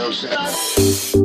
no sense.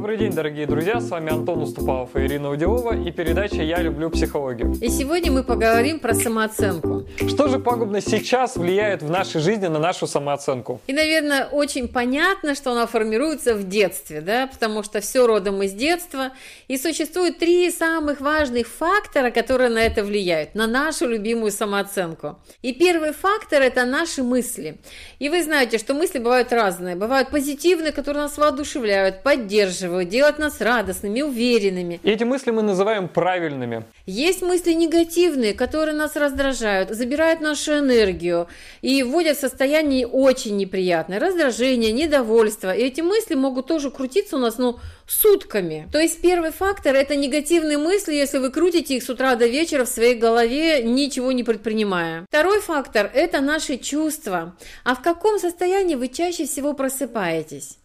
Добрый день, дорогие друзья, с вами Антон Уступалов и Ирина Удилова и передача «Я люблю психологию». И сегодня мы поговорим про самооценку. Что же пагубно сейчас влияет в нашей жизни на нашу самооценку? И, наверное, очень понятно, что она формируется в детстве, да, потому что все родом из детства. И существует три самых важных фактора, которые на это влияют, на нашу любимую самооценку. И первый фактор – это наши мысли. И вы знаете, что мысли бывают разные. Бывают позитивные, которые нас воодушевляют, поддерживают, поддерживают, делают нас радостными, уверенными. И эти мысли мы называем правильными. Есть мысли негативные, которые нас раздражают, забирают нашу энергию и вводят в состояние очень неприятное. Раздражение, недовольство. И эти мысли могут тоже крутиться у нас, ну, сутками. То есть первый фактор – это негативные мысли, если вы крутите их с утра до вечера в своей голове, ничего не предпринимая. Второй фактор – это наши чувства. А в каком состоянии вы чаще всего просыпаетесь?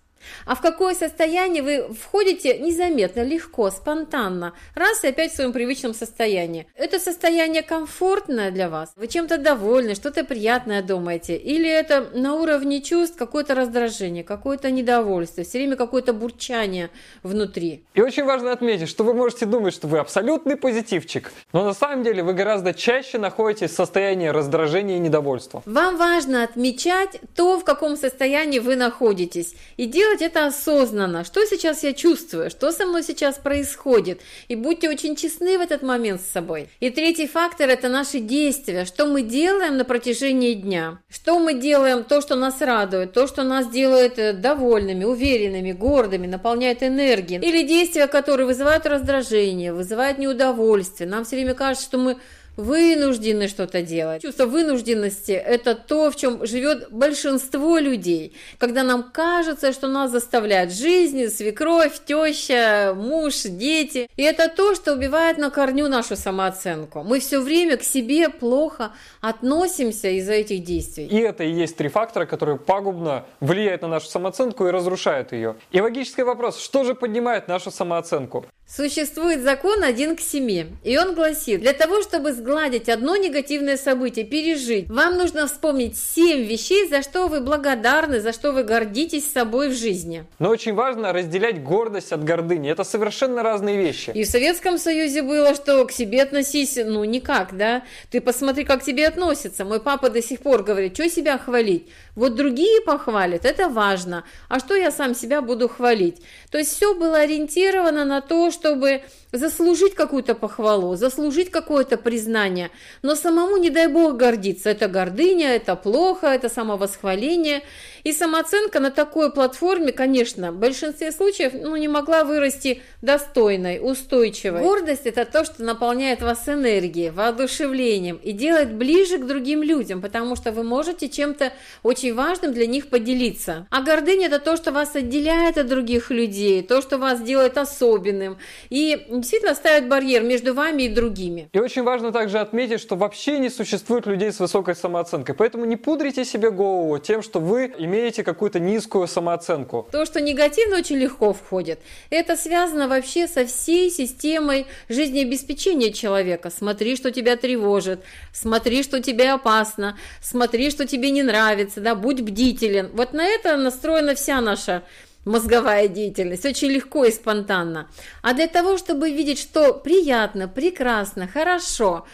А в какое состояние вы входите незаметно, легко, спонтанно, раз и опять в своем привычном состоянии. Это состояние комфортное для вас? Вы чем-то довольны, что-то приятное думаете? Или это на уровне чувств какое-то раздражение, какое-то недовольство, все время какое-то бурчание внутри? И очень важно отметить, что вы можете думать, что вы абсолютный позитивчик, но на самом деле вы гораздо чаще находитесь в состоянии раздражения и недовольства. Вам важно отмечать то, в каком состоянии вы находитесь, и делать делать это осознанно. Что сейчас я чувствую? Что со мной сейчас происходит? И будьте очень честны в этот момент с собой. И третий фактор – это наши действия. Что мы делаем на протяжении дня? Что мы делаем? То, что нас радует, то, что нас делает э, довольными, уверенными, гордыми, наполняет энергией. Или действия, которые вызывают раздражение, вызывают неудовольствие. Нам все время кажется, что мы вынуждены что-то делать. Чувство вынужденности – это то, в чем живет большинство людей. Когда нам кажется, что нас заставляет жизнь, свекровь, теща, муж, дети. И это то, что убивает на корню нашу самооценку. Мы все время к себе плохо относимся из-за этих действий. И это и есть три фактора, которые пагубно влияют на нашу самооценку и разрушают ее. И логический вопрос, что же поднимает нашу самооценку? Существует закон один к семи, и он гласит, для того, чтобы сгладить одно негативное событие, пережить, вам нужно вспомнить семь вещей, за что вы благодарны, за что вы гордитесь собой в жизни. Но очень важно разделять гордость от гордыни, это совершенно разные вещи. И в Советском Союзе было, что к себе относись, ну, никак, да, ты посмотри, как к тебе относятся. Мой папа до сих пор говорит, что себя хвалить? Вот другие похвалят, это важно, а что я сам себя буду хвалить? То есть все было ориентировано на то, чтобы заслужить какую-то похвалу, заслужить какое-то признание, но самому, не дай бог, гордиться. Это гордыня, это плохо, это самовосхваление. И самооценка на такой платформе, конечно, в большинстве случаев ну, не могла вырасти достойной, устойчивой. Гордость – это то, что наполняет вас энергией, воодушевлением и делает ближе к другим людям, потому что вы можете чем-то очень важным для них поделиться. А гордыня – это то, что вас отделяет от других людей, то, что вас делает особенным. И действительно ставит барьер между вами и другими. И очень важно также отметить, что вообще не существует людей с высокой самооценкой. Поэтому не пудрите себе голову тем, что вы имеете какую-то низкую самооценку. То, что негативно очень легко входит, это связано вообще со всей системой жизнеобеспечения человека. Смотри, что тебя тревожит, смотри, что тебе опасно, смотри, что тебе не нравится, да, будь бдителен. Вот на это настроена вся наша мозговая деятельность, очень легко и спонтанно. А для того, чтобы видеть, что приятно, прекрасно, хорошо,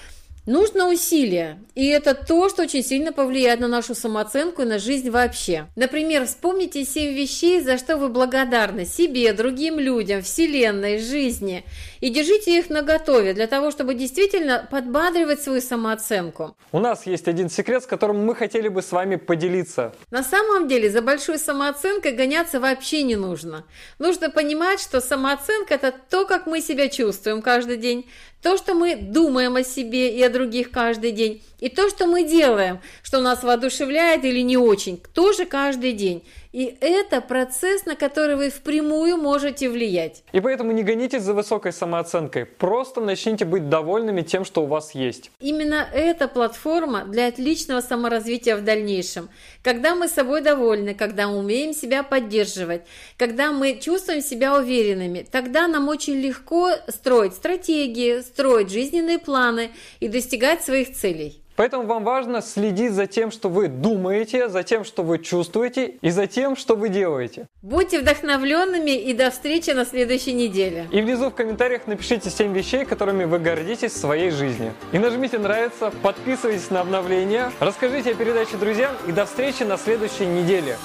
Нужно усилие, и это то, что очень сильно повлияет на нашу самооценку и на жизнь вообще. Например, вспомните семь вещей, за что вы благодарны себе, другим людям, вселенной, жизни, и держите их наготове для того, чтобы действительно подбадривать свою самооценку. У нас есть один секрет, с которым мы хотели бы с вами поделиться. На самом деле за большой самооценкой гоняться вообще не нужно. Нужно понимать, что самооценка – это то, как мы себя чувствуем каждый день, то, что мы думаем о себе и о других каждый день, и то, что мы делаем, что нас воодушевляет или не очень, тоже каждый день. И это процесс, на который вы впрямую можете влиять. И поэтому не гонитесь за высокой самооценкой. Просто начните быть довольными тем, что у вас есть. Именно эта платформа для отличного саморазвития в дальнейшем. Когда мы собой довольны, когда мы умеем себя поддерживать, когда мы чувствуем себя уверенными, тогда нам очень легко строить стратегии, строить жизненные планы и достигать своих целей. Поэтому вам важно следить за тем, что вы думаете, за тем, что вы чувствуете и за тем, что вы делаете. Будьте вдохновленными и до встречи на следующей неделе. И внизу в комментариях напишите 7 вещей, которыми вы гордитесь в своей жизни. И нажмите нравится, подписывайтесь на обновления, расскажите о передаче друзьям и до встречи на следующей неделе.